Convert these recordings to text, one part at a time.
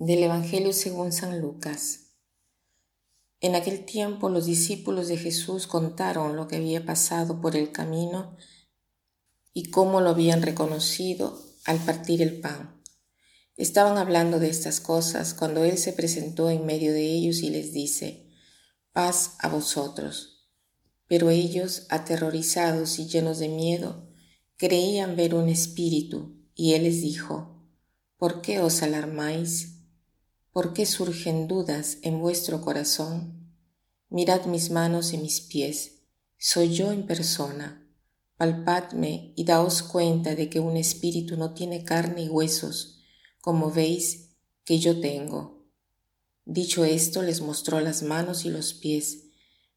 Del Evangelio según San Lucas. En aquel tiempo los discípulos de Jesús contaron lo que había pasado por el camino y cómo lo habían reconocido al partir el pan. Estaban hablando de estas cosas cuando Él se presentó en medio de ellos y les dice, paz a vosotros. Pero ellos, aterrorizados y llenos de miedo, creían ver un espíritu, y Él les dijo, ¿por qué os alarmáis? ¿Por qué surgen dudas en vuestro corazón? Mirad mis manos y mis pies, soy yo en persona. Palpadme y daos cuenta de que un espíritu no tiene carne y huesos, como veis que yo tengo. Dicho esto, les mostró las manos y los pies,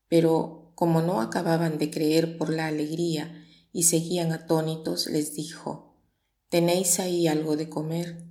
pero como no acababan de creer por la alegría y seguían atónitos, les dijo, ¿Tenéis ahí algo de comer?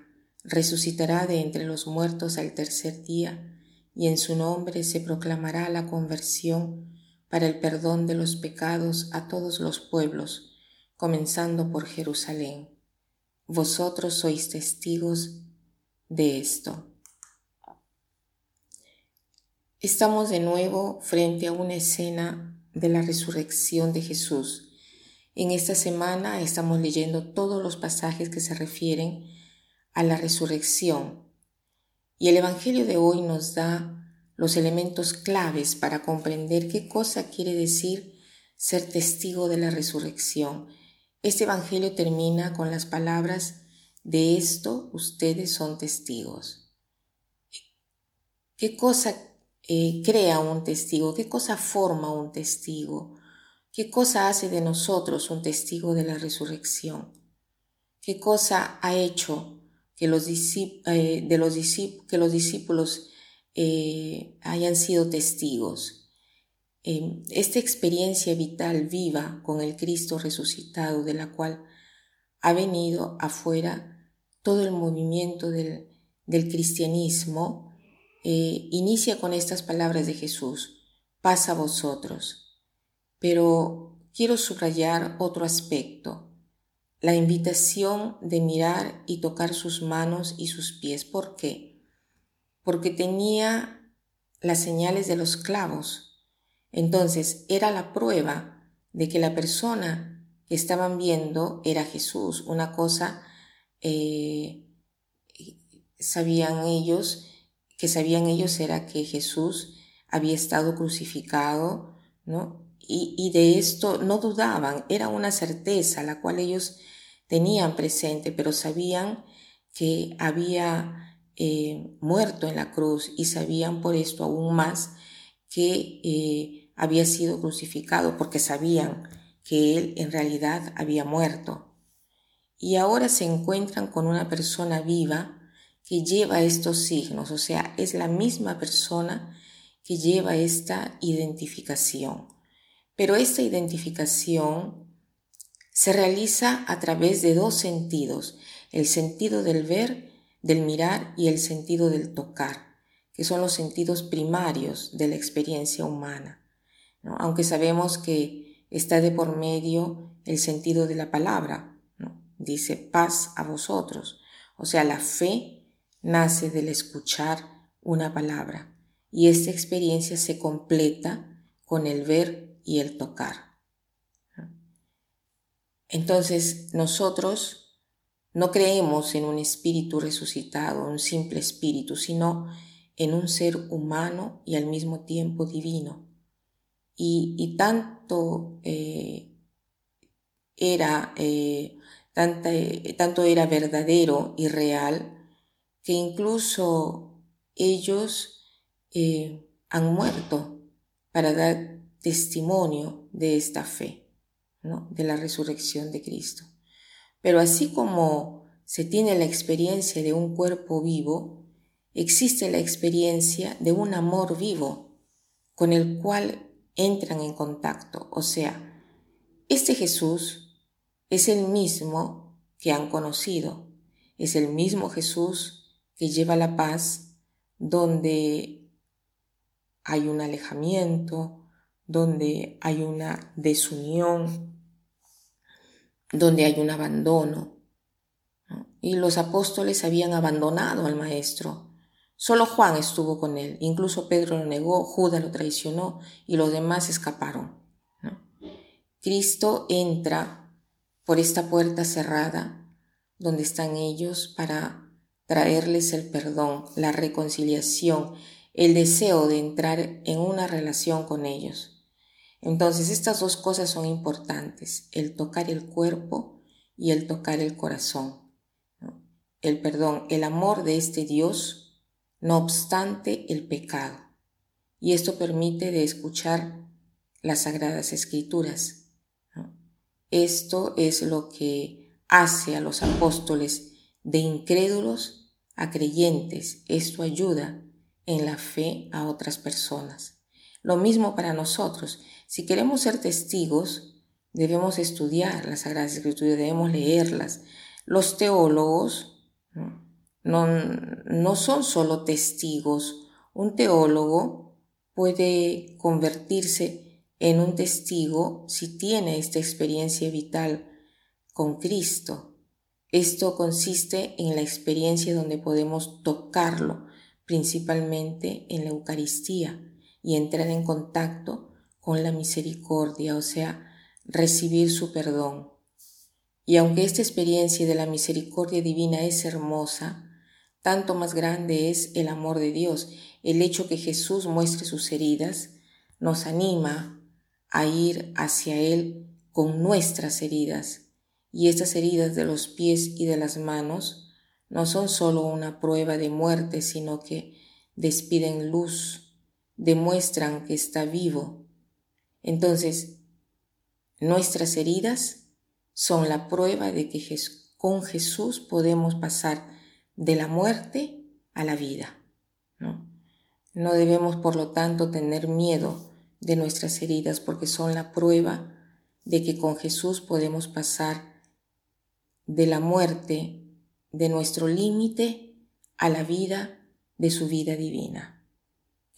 resucitará de entre los muertos al tercer día, y en su nombre se proclamará la conversión para el perdón de los pecados a todos los pueblos, comenzando por Jerusalén. Vosotros sois testigos de esto. Estamos de nuevo frente a una escena de la resurrección de Jesús. En esta semana estamos leyendo todos los pasajes que se refieren a la resurrección. Y el Evangelio de hoy nos da los elementos claves para comprender qué cosa quiere decir ser testigo de la resurrección. Este Evangelio termina con las palabras, de esto ustedes son testigos. ¿Qué cosa eh, crea un testigo? ¿Qué cosa forma un testigo? ¿Qué cosa hace de nosotros un testigo de la resurrección? ¿Qué cosa ha hecho que los, eh, de los, que los discípulos eh, hayan sido testigos. Eh, esta experiencia vital viva con el Cristo resucitado, de la cual ha venido afuera todo el movimiento del, del cristianismo, inicia con estas palabras de Jesús, paz a vosotros. Pero quiero subrayar otro aspecto la invitación de mirar y tocar sus manos y sus pies. ¿Por qué? Porque tenía las señales de los clavos. Entonces era la prueba de que la persona que estaban viendo era Jesús. Una cosa eh, sabían ellos, que sabían ellos era que Jesús había estado crucificado, ¿no? Y, de esto no dudaban, era una certeza la cual ellos tenían presente, pero sabían que había eh, muerto en la cruz y sabían por esto aún más que eh, había sido crucificado porque sabían que él en realidad había muerto. Y ahora se encuentran con una persona viva que lleva estos signos, o sea, es la misma persona que lleva esta identificación. Pero esta identificación se realiza a través de dos sentidos, el sentido del ver, del mirar y el sentido del tocar, que son los sentidos primarios de la experiencia humana. Aunque sabemos que está de por medio el sentido de la palabra, dice paz a vosotros, o sea, la fe nace del escuchar una palabra y esta experiencia se completa con el ver y el tocar. Entonces nosotros no creemos en un espíritu resucitado, un simple espíritu, sino en un ser humano y al mismo tiempo divino. Y, tanto eh, era, eh, tanto era verdadero y real que incluso ellos eh, han muerto para dar testimonio de esta fe de la resurrección de Cristo. Pero así como se tiene la experiencia de un cuerpo vivo, existe la experiencia de un amor vivo con el cual entran en contacto. O sea, este Jesús es el mismo que han conocido, es el mismo Jesús que lleva la paz donde hay un alejamiento, donde hay una desunión, donde hay un abandono. Y los apóstoles habían abandonado al Maestro. Solo Juan estuvo con él, incluso Pedro lo negó, Judas lo traicionó y los demás escaparon. Cristo entra por esta puerta cerrada donde están ellos para traerles el perdón, la reconciliación, el deseo de entrar en una relación con ellos. Entonces estas dos cosas son importantes, el tocar el cuerpo y el tocar el corazón. El perdón, el amor de este Dios, no obstante el pecado. Y esto permite de escuchar las sagradas escrituras. Esto es lo que hace a los apóstoles de incrédulos a creyentes. Esto ayuda en la fe a otras personas. Lo mismo para nosotros. Si queremos ser testigos, debemos estudiar las Sagradas Escrituras, debemos leerlas. Los teólogos no, no son solo testigos. Un teólogo puede convertirse en un testigo si tiene esta experiencia vital con Cristo. Esto consiste en la experiencia donde podemos tocarlo, principalmente en la Eucaristía, y entrar en contacto con la misericordia, o sea, recibir su perdón. Y aunque esta experiencia de la misericordia divina es hermosa, tanto más grande es el amor de Dios. El hecho que Jesús muestre sus heridas nos anima a ir hacia Él con nuestras heridas. Y estas heridas de los pies y de las manos no son solo una prueba de muerte, sino que despiden luz, demuestran que está vivo. Entonces, nuestras heridas son la prueba de que con Jesús podemos pasar de la muerte a la vida. ¿no? no debemos, por lo tanto, tener miedo de nuestras heridas porque son la prueba de que con Jesús podemos pasar de la muerte de nuestro límite a la vida de su vida divina.